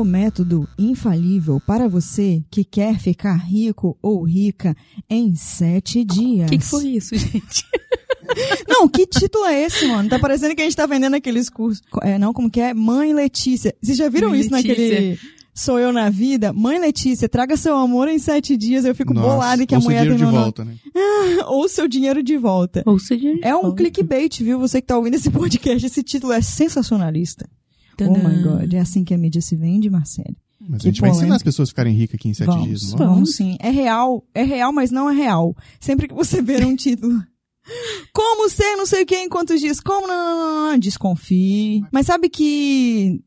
o método infalível para você que quer ficar rico ou rica em sete dias. O que, que foi isso, gente? Não, que título é esse, mano? Tá parecendo que a gente tá vendendo aqueles cursos. É, não, como que é? Mãe Letícia. Vocês já viram Mãe isso Letícia. naquele Sou Eu na Vida? Mãe Letícia, traga seu amor em sete dias. Eu fico Nossa, bolada que a ou seu mulher tem dinheiro meu de nome. volta, né? Ou seu dinheiro de volta. Ou seja, É um clickbait, viu? Você que tá ouvindo esse podcast, esse título é sensacionalista. Oh my God, é assim que a mídia se vende, Marcelo. Mas Que a gente vai ensinar polêmica. as pessoas a ficarem ricas aqui em sete vamos, dias, não vamos, vamos? sim. É real, é real, mas não é real. Sempre que você ver um título. Como ser não sei o que em quantos dias? Como não, não, não, não, desconfie. Mas sabe que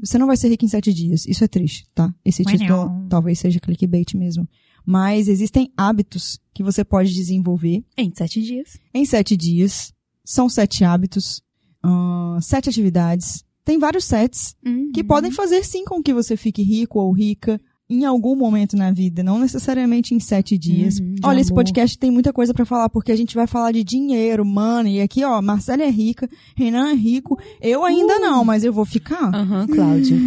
você não vai ser rico em sete dias. Isso é triste, tá? Esse título não. talvez seja clickbait mesmo. Mas existem hábitos que você pode desenvolver Em sete dias. em sete dias. São sete hábitos, ahn, sete atividades. Tem vários sets que podem fazer sim com que você fique rico ou rica em algum momento na vida, não necessariamente em sete dias. Uhum, Olha, esse amor. podcast tem muita coisa pra falar, porque a gente vai falar de dinheiro, money, e aqui, ó, Marcela é rica, Renan é rico, eu ainda não, mas eu vou ficar. Aham, Cláudia.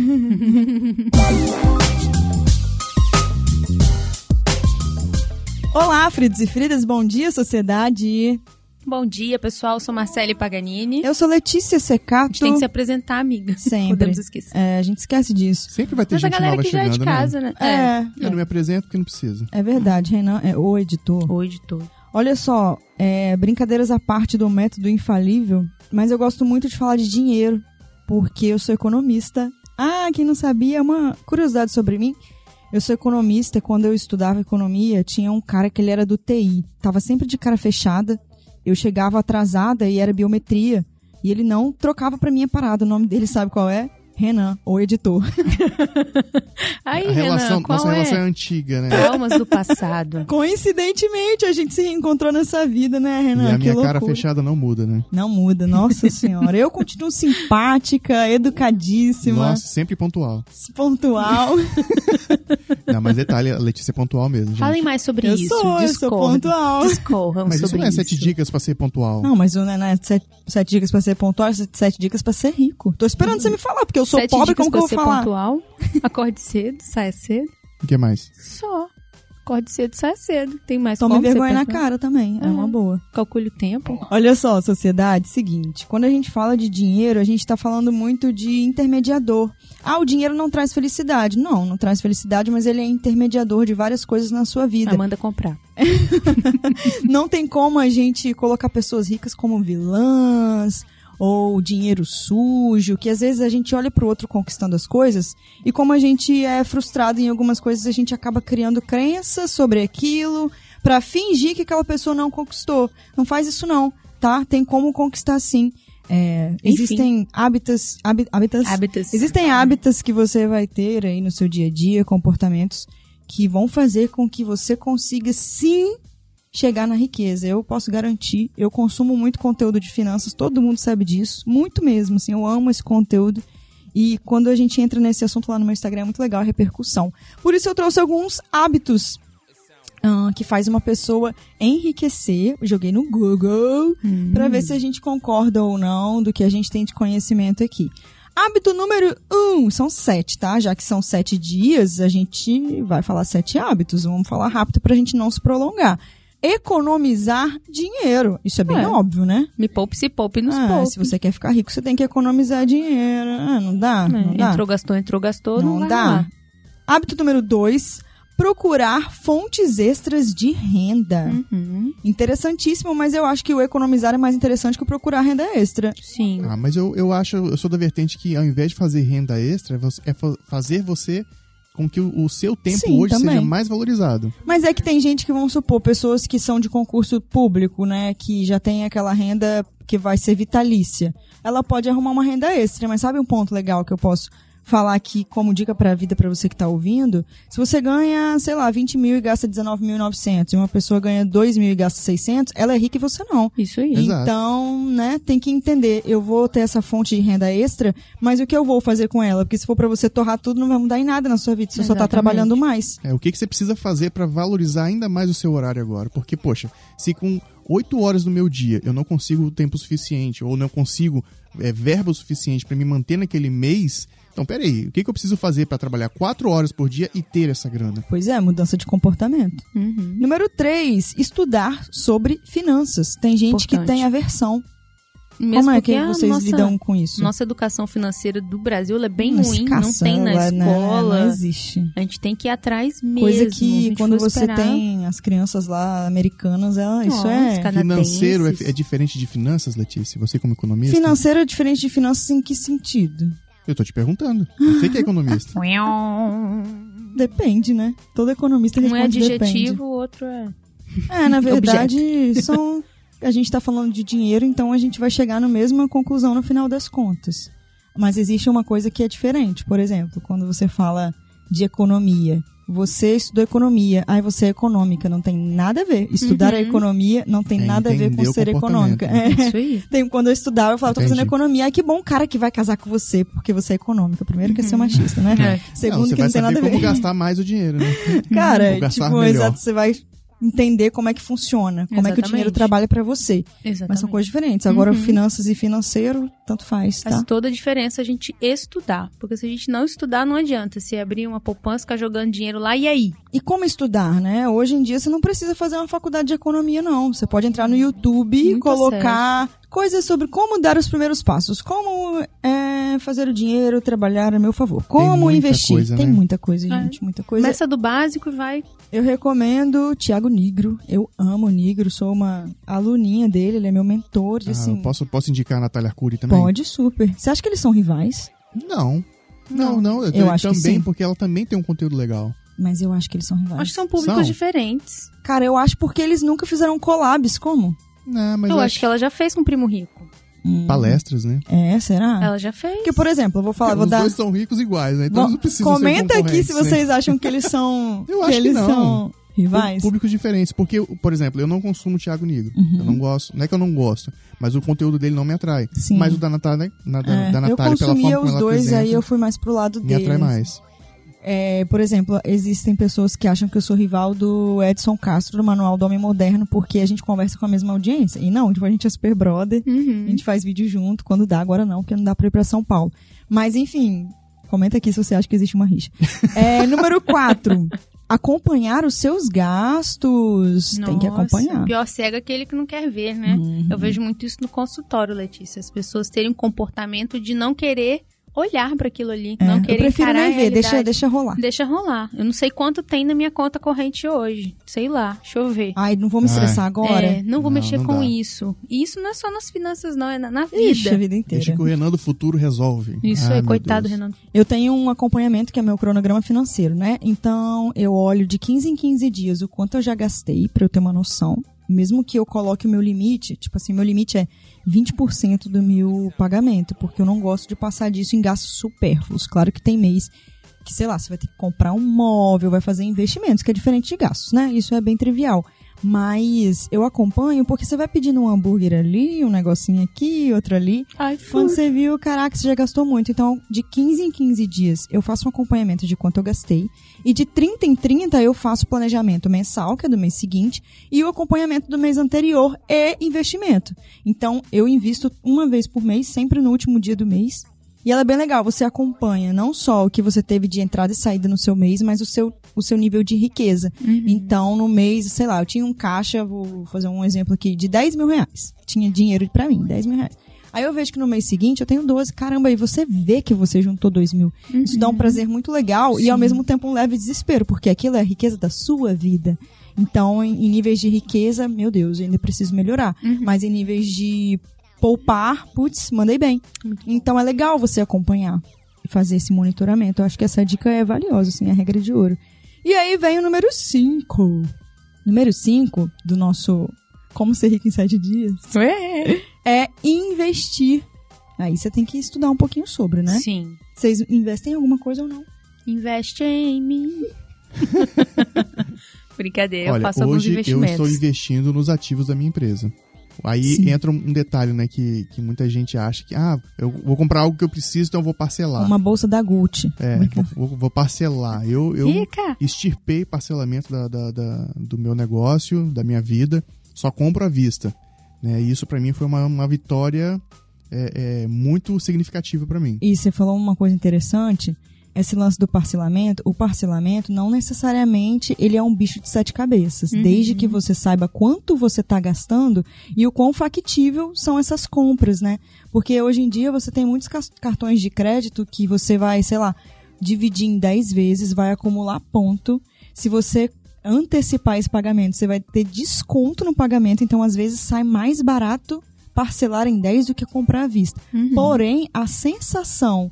Olá, Fridos e Fridas, bom dia, sociedade. Bom dia, pessoal. Eu sou Marcele Paganini. Eu sou Letícia A Secato. gente tem que se apresentar, amiga. Sempre. Podemos esquecer. É, a gente esquece disso. Sempre vai ter Mas a gente galera nova que já é de casa, né? É, Eu não me apresento porque não precisa. é verdade, Renan é o editor. O editor. Olha só, é, brincadeiras à parte do método infalível, mas eu gosto muito de falar de dinheiro, porque eu sou economista. Ah, quem não sabia, uma curiosidade sobre mim. Eu sou economista, e quando eu estudava economia, tinha um cara que ele era do TI. Tava sempre de cara fechada. Eu chegava atrasada e era biometria. E ele não trocava pra mim a parada. O nome dele sabe qual é? Renan, o editor. Aí, a relação, Renan, qual nossa é? relação é antiga, né? Traumas do passado. Coincidentemente, a gente se reencontrou nessa vida, né, Renan? e a Que minha cara fechada não muda, né? Não muda, nossa senhora. Eu continuo simpática, educadíssima, Nossa, sempre pontual. pontual. Não, mas detalhe, a Letícia é pontual mesmo, gente. Falem mais sobre Eu isso. sou, eu sou pontual. Discorram Mas isso sobre não é sete dicas pra ser pontual. Não, mas o Nené, sete, sete dicas pra ser pontual, sete, sete dicas pra ser rico. Tô esperando você me falar, porque eu sou Sete pobre, dicas como que eu vou falar? pontual. Acorde cedo, saia cedo. O que mais? Só. Acorde cedo, saia cedo. Tem mais Tome vergonha na cara também, é Uhum. uma boa. Calcule o tempo. Olha só, sociedade, seguinte, quando a gente fala de dinheiro, a gente tá falando muito de intermediador. Ah, o dinheiro não traz felicidade. Não, não traz felicidade, mas ele é intermediador de várias coisas na sua vida. Manda comprar. não tem como a gente colocar pessoas ricas como vilãs ou dinheiro sujo, que às vezes a gente olha pro outro conquistando as coisas e como a gente é frustrado em algumas coisas, a gente acaba criando crenças sobre aquilo pra fingir que aquela pessoa não conquistou. Não faz isso não, tá? Tem como conquistar sim. É, existem hábitos, hábi- hábitos, Hábitos. Existem hábitos que você vai ter aí no seu dia a dia, comportamentos que vão fazer com que você consiga sim chegar na riqueza. Eu posso garantir, eu consumo muito conteúdo de finanças, todo mundo sabe disso, muito mesmo, assim, eu amo esse conteúdo. E quando a gente entra nesse assunto lá no meu Instagram é muito legal a repercussão. Por isso eu trouxe alguns hábitos ah, que faz uma pessoa enriquecer. Eu Joguei no Google pra ver se a gente concorda ou não do que a gente tem de conhecimento aqui. Hábito número um, são sete, tá? Já que são sete dias, a gente vai falar sete hábitos. Vamos falar rápido pra gente não se prolongar. Economizar dinheiro. Isso é bem É. óbvio, né? Me poupe, se poupe, nos Ah, poupe. se você quer ficar rico, você tem que economizar dinheiro. Ah, não dá? É, não dá? entrou, gastou, entrou, gastou, não, Não dá. lá. Hábito número dois, procurar fontes extras de renda. Uhum. Interessantíssimo, mas eu acho que o economizar é mais interessante que o procurar renda extra. Sim. Ah, mas eu, eu acho, eu sou da vertente que ao invés de fazer renda extra, é fazer você com que o, o seu tempo Sim, hoje também. seja mais valorizado. Mas é que tem gente que, vamos supor, pessoas que são de concurso público, né? Que já tem aquela renda que vai ser vitalícia. Ela pode arrumar uma renda extra, mas sabe um ponto legal que eu posso falar aqui como dica pra vida pra você que tá ouvindo? Se você ganha, sei lá, 20 mil e gasta 19.900 e uma pessoa ganha 2 mil e gasta 600, ela é rica e você não. Isso aí. Exato. Então, né, tem que entender, eu vou ter essa fonte de renda extra, mas o que eu vou fazer com ela? Porque se for pra você torrar tudo, não vai mudar em nada na sua vida, você só tá Exatamente. trabalhando mais. É, o que, que você precisa fazer para valorizar ainda mais o seu horário agora? Porque, poxa, se com oito horas do meu dia eu não consigo tempo suficiente, ou não consigo é, verba suficiente para me manter naquele mês, então peraí, o que, que eu preciso fazer para trabalhar quatro horas por dia e ter essa grana? Pois é, mudança de comportamento. Uhum. Número 3, estudar sobre finanças. Tem gente que Importante. tem aversão. Mesmo Como é que vocês nossa, lidam com isso? Nossa educação financeira do Brasil ela é bem ruim, não tem na né, escola. Não existe. A gente tem que ir atrás mesmo. Coisa que quando você esperar- tem as crianças lá americanas, ela, isso Nossa, é. cara. Financeiro é, é diferente de finanças, Letícia? Você como economista? Financeiro é diferente de finanças em que sentido? Eu tô te perguntando. Você que é economista. Depende, né? Todo economista Um é responde adjetivo, o outro é. É, na verdade, são. A gente tá falando de dinheiro, então a gente vai chegar na mesma conclusão no final das contas. Mas existe uma coisa que é diferente. Por exemplo, quando você fala de economia, você estudou economia, aí você é econômica, não tem nada a ver. Estudar a Uhum. economia não tem É nada a ver com ser econômica. né? É. Isso aí. Tem, quando eu estudava, eu falava, tô fazendo Entendi. economia. Ai, que bom cara que vai casar com você, porque você é econômica. Primeiro que é ser machista, né? É. Segundo não, você que vai não tem saber nada a ver. como gastar mais o dinheiro, né? Cara, tipo, melhor. exato, você vai entender como é que funciona, como é que o Exatamente. dinheiro trabalha pra você. Exatamente. Mas são coisas diferentes. Agora, Uhum. finanças e financeiro, tanto faz, Faz tá? toda a diferença a gente estudar. Porque se a gente não estudar, não adianta. Se abrir uma poupança, ficar jogando dinheiro lá, e aí? E como estudar, né? Hoje em dia você não precisa fazer uma faculdade de economia, não. Você pode entrar no YouTube e colocar coisas sobre como dar os primeiros passos, como é, fazer o dinheiro trabalhar a meu favor, como muita investir. coisa, Tem né? muita coisa, É. gente, muita coisa. Começa do básico e vai. Eu recomendo Tiago Nigro. Eu amo o Nigro, sou uma aluninha dele, ele é meu mentor. E, Ah, assim, eu posso, posso indicar a Natália Arcuri também? pode super. Você acha que eles são rivais? Não. Não, não. Eu acho que também, sim. porque ela também tem um conteúdo legal. Mas eu acho que eles são rivais. Acho que são públicos São? diferentes. Cara, eu acho porque eles nunca fizeram collabs, como? Não, mas eu acho que ela já fez com o Primo Rico. Hum. palestras, né? É, será? Ela já fez. Porque, por exemplo, eu vou falar, vou Os dar. dois são ricos iguais, né? Então Bom, não precisam comenta ser aqui se né? vocês acham que eles são. Eu acho que eles não. são rivais. Públicos diferentes. Porque, por exemplo, eu não consumo Thiago Negro. Uhum. Eu não gosto. Não é que eu não gosto, mas o conteúdo dele não me atrai. Sim. Mas o da Natália, na, É, da eu Natália pela consumia forma como os dois, apresenta, aí eu fui mais pro lado me dele. atrai mais. É, por exemplo, existem pessoas que acham que eu sou rival do Edson Castro do Manual do Homem Moderno porque a gente conversa com a mesma audiência. E não, tipo, a gente é super brother, a Uhum. gente faz vídeo junto quando dá, agora não, porque não dá pra ir pra São Paulo. Mas enfim, comenta aqui se você acha que existe uma rixa. É, número 4. Acompanhar os seus gastos. Tem que Nossa, acompanhar. O pior cego é aquele que não quer ver, né? Uhum. Eu vejo muito isso no consultório, Letícia. As pessoas terem um comportamento de não querer olhar para aquilo ali, É, não eu querer prefiro encarar a ver, deixa, deixa rolar. Deixa rolar. Eu não sei quanto tem na minha conta corrente hoje. Sei lá, deixa eu ver. Ai, não vou me estressar agora. É, não vou Não, mexer não com dá. isso. E isso não é só nas finanças, não, é na, na Ixi, a vida. vida inteira. Deixa que o Renan do futuro resolve. Isso Ai, meu coitado, Deus. Renan. Eu tenho um acompanhamento que é meu cronograma financeiro, né? Então, eu olho de 15 em 15 dias o quanto eu já gastei pra eu ter uma noção. Mesmo que eu coloque o meu limite, tipo assim, meu limite é 20% do meu pagamento, porque eu não gosto de passar disso em gastos supérfluos. Claro que tem mês que, sei lá, você vai ter que comprar um móvel, vai fazer investimentos, que é diferente de gastos, né? Isso é bem trivial. Mas eu acompanho porque você vai pedindo um hambúrguer ali, um negocinho aqui, outro ali. Ai, Quando você viu, caraca, você já gastou muito. Então, de 15 em 15 dias, eu faço um acompanhamento de quanto eu gastei. E de 30 em 30, eu faço o planejamento mensal, que é do mês seguinte, e o acompanhamento do mês anterior e investimento. Então, eu invisto uma vez por mês, sempre no último dia do mês. E ela é bem legal, você acompanha não só o que você teve de entrada e saída no seu mês, mas o seu, o seu nível de riqueza. Então, no mês, sei lá, eu tinha um caixa, vou fazer um exemplo aqui, de 10 mil reais. Tinha dinheiro pra mim, 10 mil reais. Aí eu vejo que no mês seguinte eu tenho 12. Caramba, aí você vê que você juntou 2 mil. Isso dá um prazer muito legal e ao mesmo tempo um leve desespero, porque aquilo é a riqueza da sua vida. Então, em, em níveis de riqueza, meu Deus, eu ainda preciso melhorar. Mas em níveis de poupar, putz, mandei bem. Então é legal você acompanhar e fazer esse monitoramento. Eu acho que essa dica é valiosa, assim, é a regra de ouro. E aí vem o número 5. Número 5 do nosso Como Ser Rico em 7 Dias é investir. Aí você tem que estudar um pouquinho sobre, né? Sim. Vocês investem em alguma coisa ou não? Investe em mim. Brincadeira, eu Olha, faço alguns hoje eu investimentos. estou investindo nos ativos da minha empresa. Aí Sim. entra um detalhe, né, que, que muita gente acha que, ah, eu vou comprar algo que eu preciso, então eu vou parcelar. Uma bolsa da Gucci. É, Brinca- vou, vou- vou parcelar. Eu, eu Rica! extirpei parcelamento da, da- da- do meu negócio, da minha vida. só compro à vista. Né? E isso para mim foi uma, uma vitória é, é, muito significativa para mim. E você falou uma coisa interessante, esse lance do parcelamento, o parcelamento não necessariamente ele é um bicho de sete cabeças, Uhum. desde que você saiba quanto você está gastando e o quão factível são essas compras, né? Porque hoje em dia você tem muitos cartões de crédito que você vai, sei lá, dividir em 10 vezes, vai acumular ponto. Se você antecipar esse pagamento, você vai ter desconto no pagamento, então às vezes sai mais barato parcelar em 10 do que comprar à vista. Uhum. Porém, a sensação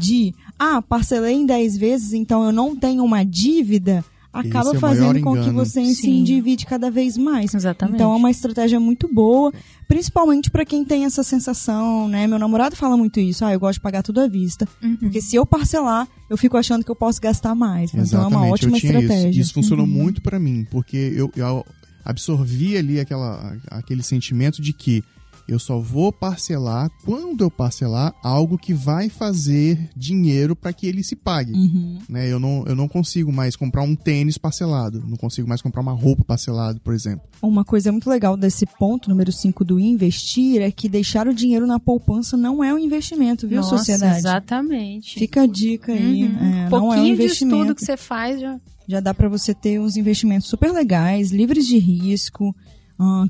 de, ah, parcelei em 10 vezes, então eu não tenho uma dívida, acaba é fazendo com que você se Sim. endivide cada vez mais. Exatamente. Então é uma estratégia muito boa, principalmente para quem tem essa sensação, né? Meu namorado fala muito isso, ah, eu gosto de pagar tudo à vista, Uhum. porque se eu parcelar, eu fico achando que eu posso gastar mais. Então é uma ótima eu tinha estratégia. Isso, isso funcionou Uhum. muito pra mim, porque eu, eu absorvi ali aquela, aquele sentimento de que eu só vou parcelar quando eu parcelar algo que vai fazer dinheiro para que ele se pague. Uhum. Né? Eu, não, eu não consigo mais comprar um tênis parcelado, não consigo mais comprar uma roupa parcelada, por exemplo. Uma coisa muito legal desse ponto, número 5 do investir, é que deixar o dinheiro na poupança não é um investimento, viu, Nossa, sociedade? Exatamente. Fica a dica aí. Uhum. É, um não é um pouquinho de investimento. estudo que você faz já. Já dá pra você ter uns investimentos super legais, livres de risco,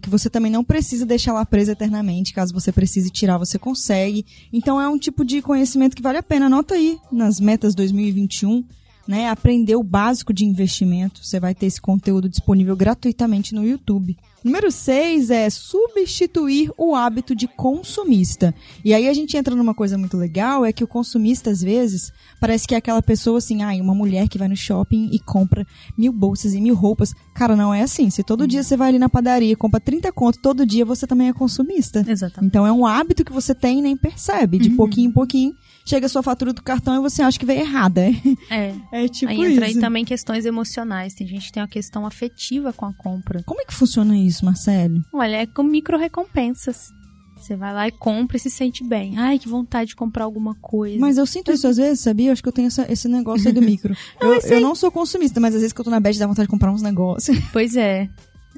que você também não precisa deixar lá preso eternamente. Caso você precise tirar, você consegue. Então é um tipo de conhecimento que vale a pena. Anota aí nas metas 2021, né? Aprender o básico de investimento. Você vai ter esse conteúdo disponível gratuitamente no YouTube. Número 6 é substituir o hábito de consumista. E aí a gente entra numa coisa muito legal, é que o consumista, às vezes, parece que é aquela pessoa assim, ah, uma mulher que vai no shopping e compra mil bolsas e mil roupas. Cara, não é assim. Se todo dia você vai ali na padaria e compra 30 conto, todo dia você também é consumista. Exatamente. Então é um hábito que você tem e nem percebe. De pouquinho em pouquinho, chega a sua fatura do cartão e você acha que veio errada. É. É tipo aí entra aí isso. também questões emocionais. Tem gente que tem uma questão afetiva com a compra. Como é que funciona isso, Marcelo? Olha, é com micro recompensas. Você vai lá e compra e se sente bem. Ai, que vontade de comprar alguma coisa. Mas eu sinto isso às vezes, sabia? Eu acho que eu tenho essa- esse negócio aí do micro. eu, eu não sou consumista, mas às vezes que eu tô na bed dá vontade de comprar uns negócios. Pois é.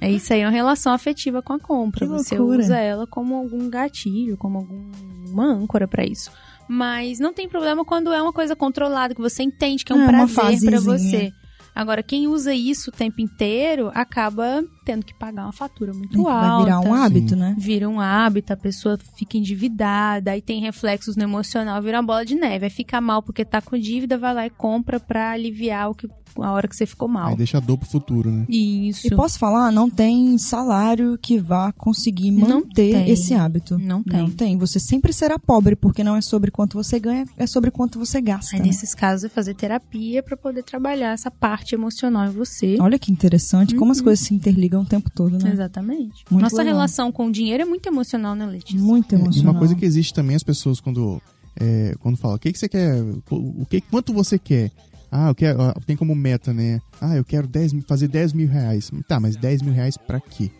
É isso aí, é uma relação afetiva com a compra. Que Você loucura. usa ela como algum gatilho, como alguma âncora pra isso. Mas não tem problema quando é uma coisa controlada, que você entende que é um É, prazer pra fasezinha. você. Agora, quem usa isso o tempo inteiro acaba tendo que pagar uma fatura muito alta. Vai virar um hábito, né? Vira um hábito, a pessoa fica endividada, aí tem reflexos no emocional, vira uma bola de neve. Aí fica mal porque tá com dívida, vai lá e compra pra aliviar o que, a hora que você ficou mal. Aí deixa a dor pro futuro, né? Isso. E posso falar, não tem salário que vá conseguir manter esse hábito. Não tem. Não tem. Você sempre será pobre, porque não é sobre quanto você ganha, é sobre quanto você gasta. Aí, né? nesses casos, é fazer terapia pra poder trabalhar essa parte emocional em você. Olha que interessante, como as Uhum. coisas se interligam o tempo todo, né? Exatamente. Muito Nossa legal. relação com o dinheiro é muito emocional, né, Letícia? Muito É, E emocional. uma coisa que existe também as pessoas quando é, quando falam, o que, que você quer? O que, quanto você quer? Ah, eu quero. ah, Tem como meta, né? Ah, eu quero 10, mil- fazer 10 mil reais. Tá, mas 10 mil reais pra quê?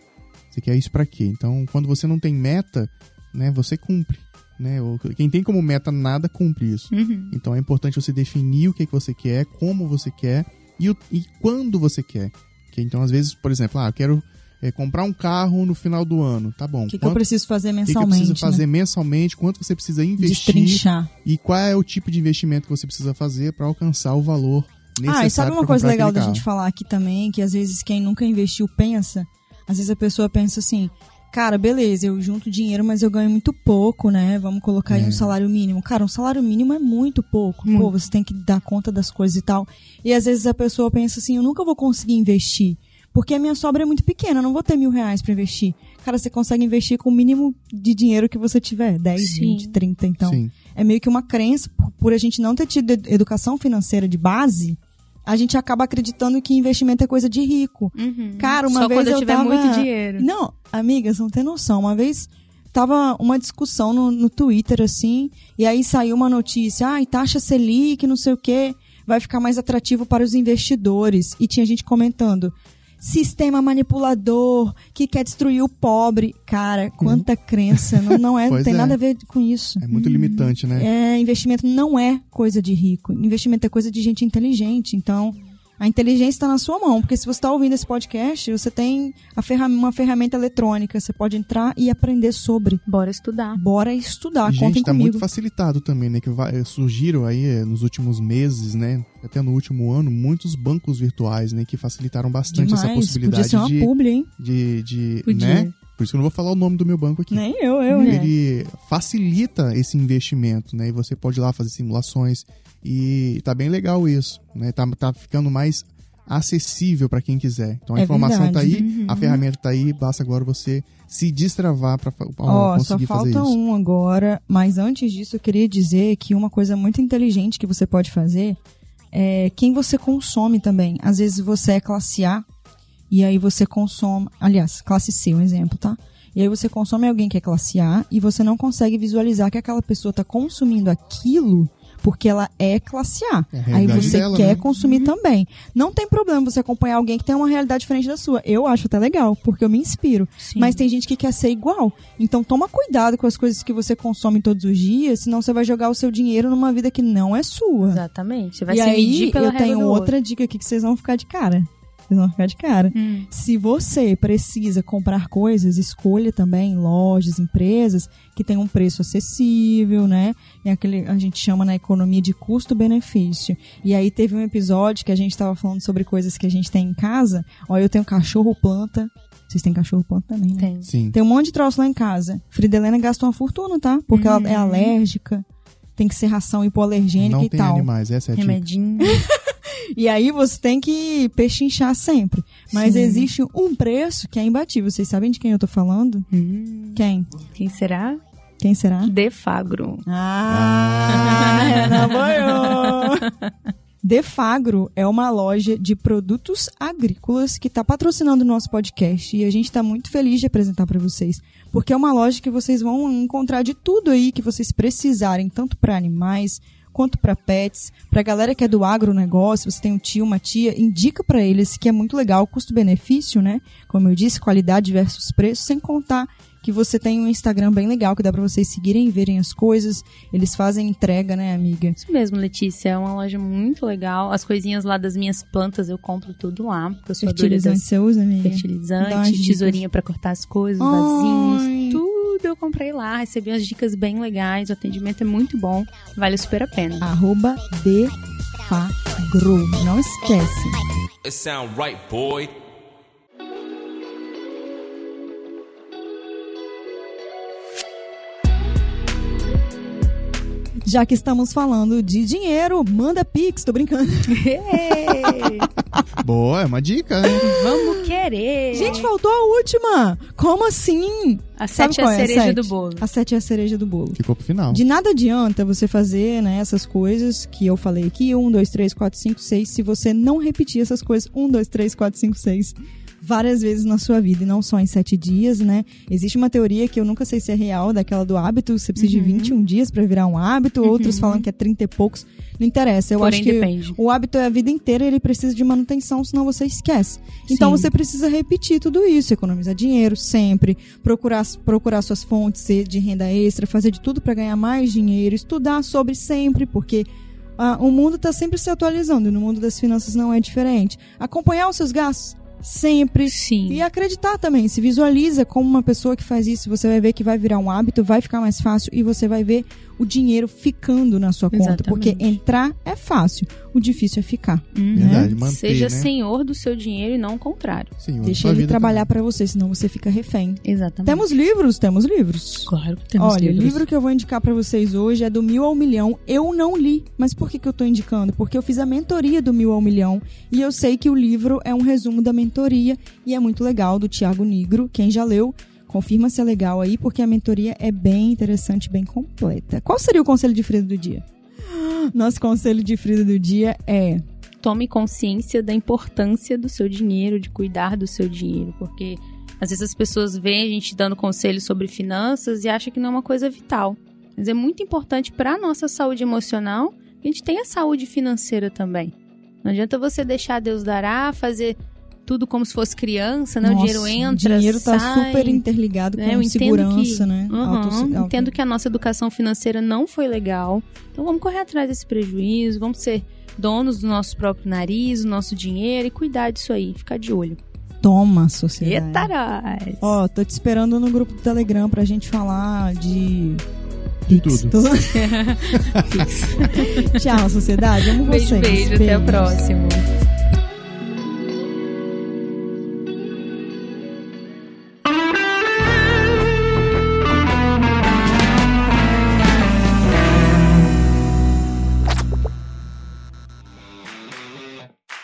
Você quer isso pra quê? Então, quando você não tem meta, né, você cumpre. Né? Quem tem como meta nada, cumpre isso. Uhum. Então é importante você definir o que, que você quer, como você quer e, o- e quando você quer. Que, então, às vezes, por exemplo, ah, eu quero é, comprar um carro no final do ano. Tá bom. O que, que eu preciso fazer o que, que eu mensalmente? preciso fazer né? mensalmente, quanto você precisa investir Destrinchar. e qual é o tipo de investimento que você precisa fazer para alcançar o valor necessário Ah, e sabe uma coisa legal da gente falar aqui também, que às vezes quem nunca investiu pensa, às vezes a pessoa pensa assim, cara, beleza, eu junto dinheiro, mas eu ganho muito pouco, né? Vamos colocar aí É. um salário mínimo. Cara, um salário mínimo é muito pouco. Pô, você tem que dar conta das coisas e tal. E às vezes a pessoa pensa assim, eu nunca vou conseguir investir. Porque a minha sobra é muito pequena, eu não vou ter mil reais pra investir. Cara, você consegue investir com o mínimo de dinheiro que você tiver, 10, Sim. 20, 30, então Sim. é meio que uma crença, por, a gente não ter tido ed- educação financeira de base, a gente acaba acreditando que investimento é coisa de rico. Uhum. Cara, uma Só vez quando eu eu tiver tava- muito dinheiro. Não, amigas, não tem noção. Uma vez tava uma discussão no, no Twitter, assim, e aí saiu uma notícia, ai, taxa Selic, não sei o quê, vai ficar mais atrativo para os investidores. E tinha gente comentando, sistema manipulador que quer destruir o pobre. Cara, quanta crença. Não, não é, Pois tem é. nada a ver com isso. É muito limitante, né? É, investimento não é coisa de rico. Investimento é coisa de gente inteligente. Então, A inteligência está na sua mão, porque se você está ouvindo esse podcast, você tem a ferram uma ferramenta eletrônica, você pode entrar e aprender sobre. Bora estudar. Bora estudar, Gente, contem tá comigo. muito facilitado também, né? Que vai- surgiram aí eh, nos últimos meses, né? Até no último ano, muitos bancos virtuais, né? Que facilitaram bastante essa Demais, possibilidade podia ser uma de, publi, hein? de, de Podia. né? Por isso que eu não vou falar o nome do meu banco aqui. Nem eu, eu, Né? Ele facilita esse investimento, né? E você pode ir lá fazer simulações e tá bem legal isso, né? Tá, tá ficando mais acessível para quem quiser. Então a É informação tá verdade. aí, a ferramenta tá aí, basta agora você se destravar para só conseguir fazer falta isso. um agora, mas antes disso eu queria dizer que uma coisa muito inteligente que você pode fazer é quem você consome também. Às vezes você é classe A e aí você consome, aliás, classe C, um exemplo, tá? E aí você consome alguém que é classe A e você não consegue visualizar que aquela pessoa está consumindo aquilo porque ela é classe A. É a aí você dela, quer né? consumir também. Não tem problema você acompanhar alguém que tem uma realidade diferente da sua. Eu acho até legal, porque eu me inspiro. Sim. Mas tem gente que quer ser igual. Então toma cuidado com as coisas que você consome todos os dias, senão você vai jogar o seu dinheiro numa vida que não é sua. Exatamente. Você vai e se aí medir pela eu tenho outra dica aqui que vocês vão ficar de cara. Vocês vão ficar de cara. Hum. Se você precisa comprar coisas, escolha também lojas, empresas que tenham um preço acessível, né? E aquele a gente chama na economia de custo-benefício. E aí teve um episódio que a gente estava falando sobre coisas que a gente tem em casa. Ó, eu tenho cachorro planta. Vocês têm cachorro planta também, né? Tem. Sim. Tem um monte de troço lá em casa. Fridelena gasta uma fortuna, tá? Porque ela Uhum. é alérgica. Tem que ser ração hipoalergênica Não e tem tal. animais, essa é a dica. E aí você tem que pechinchar sempre. Mas Sim. existe um preço que é imbatível. Vocês sabem de quem eu tô falando? Hum. Quem? Quem será? Quem será? Defagro. Ah, Renan boiou. Defagro é uma loja de produtos agrícolas que está patrocinando o nosso podcast e a gente está muito feliz de apresentar para vocês, porque é uma loja que vocês vão encontrar de tudo aí que vocês precisarem, tanto para animais quanto para pets, para galera que é do agronegócio, você tem um tio, uma tia, indica para eles que é muito legal, custo-benefício, né? Como eu disse, qualidade versus preço, sem contar que você tem um Instagram bem legal que dá para vocês seguirem e verem as coisas. Eles fazem entrega, né, amiga? Isso mesmo, Letícia. É uma loja muito legal. As coisinhas lá das minhas plantas eu compro tudo lá. Porque eu sou Fertilizante das você usa, amiga? Fertilizante, tesourinha pra cortar as coisas, vasinhos, tudo eu comprei lá. Recebi umas dicas bem legais. O atendimento é muito bom. Vale super a pena. Arroba Defagro. Não esquece. It sound right, boy. Já que estamos falando de dinheiro, manda pix, tô brincando. Boa, é uma dica, né? Vamos querer! Gente, faltou a última! Como assim? a Sabe sete é a a cereja sete? do bolo. A sete é a cereja do bolo. Ficou pro final. De nada adianta você fazer né, essas coisas que eu falei aqui, um, dois, três, quatro, cinco, seis, se você não repetir essas coisas, um, dois, três, quatro, cinco, seis, várias vezes na sua vida, e não só em sete dias, né? Existe uma teoria que eu nunca sei se é real, daquela do hábito, você precisa Uhum. de 21 dias pra virar um hábito, outros falam que é 30 e poucos, não interessa, eu Porém, acho que depende. o hábito é a vida inteira e ele precisa de manutenção, senão você esquece. Então Sim. você precisa repetir tudo isso, economizar dinheiro sempre, procurar, procurar suas fontes de renda extra, fazer de tudo para ganhar mais dinheiro, estudar sobre sempre, porque ah, o mundo está sempre se atualizando e no mundo das finanças não é diferente. Acompanhar os seus gastos sempre. Sim. E acreditar também, se visualiza como uma pessoa que faz isso, você vai ver que vai virar um hábito, vai ficar mais fácil e você vai ver o dinheiro ficando na sua conta. Exatamente. Porque entrar é fácil, o difícil é ficar. Uhum. Verdade, manter, Seja né? senhor do seu dinheiro e não o contrário. A Deixa ele trabalhar para você, senão você fica refém. Exatamente. Temos livros? Temos livros. Claro que temos Olha, livros. o livro que eu vou indicar pra vocês hoje é do Mil ao Milhão. Eu não li, mas por que, que eu tô indicando? Porque eu fiz a mentoria do Mil ao Milhão e eu sei que o livro é um resumo da mentoria e é muito legal, do Tiago Nigro. Quem já leu, confirma se é legal aí, porque a mentoria é bem interessante, bem completa. Qual seria o conselho de Frida do dia? Nosso conselho de Frida do dia é Tome consciência da importância do seu dinheiro, de cuidar do seu dinheiro, porque às vezes as pessoas veem a gente dando conselhos sobre finanças e acham que não é uma coisa vital. Mas é muito importante para a nossa saúde emocional que a gente tenha saúde financeira também. Não adianta você deixar Deus dará, fazer tudo como se fosse criança, né? o Nossa, dinheiro entra, O dinheiro tá sai. super interligado né? com Eu entendo segurança, que, né? Uhum, Auto- auto- entendo que a nossa educação financeira não foi legal. Então vamos correr atrás desse prejuízo, vamos ser donos do nosso próprio nariz, do nosso dinheiro e cuidar disso aí, ficar de olho. Toma, sociedade. Eita, nós! Ó, tô te esperando no grupo do Telegram pra gente falar de. De Pix. tudo. Tchau, sociedade. Amo Beijo, vocês. beijo, até o próximo.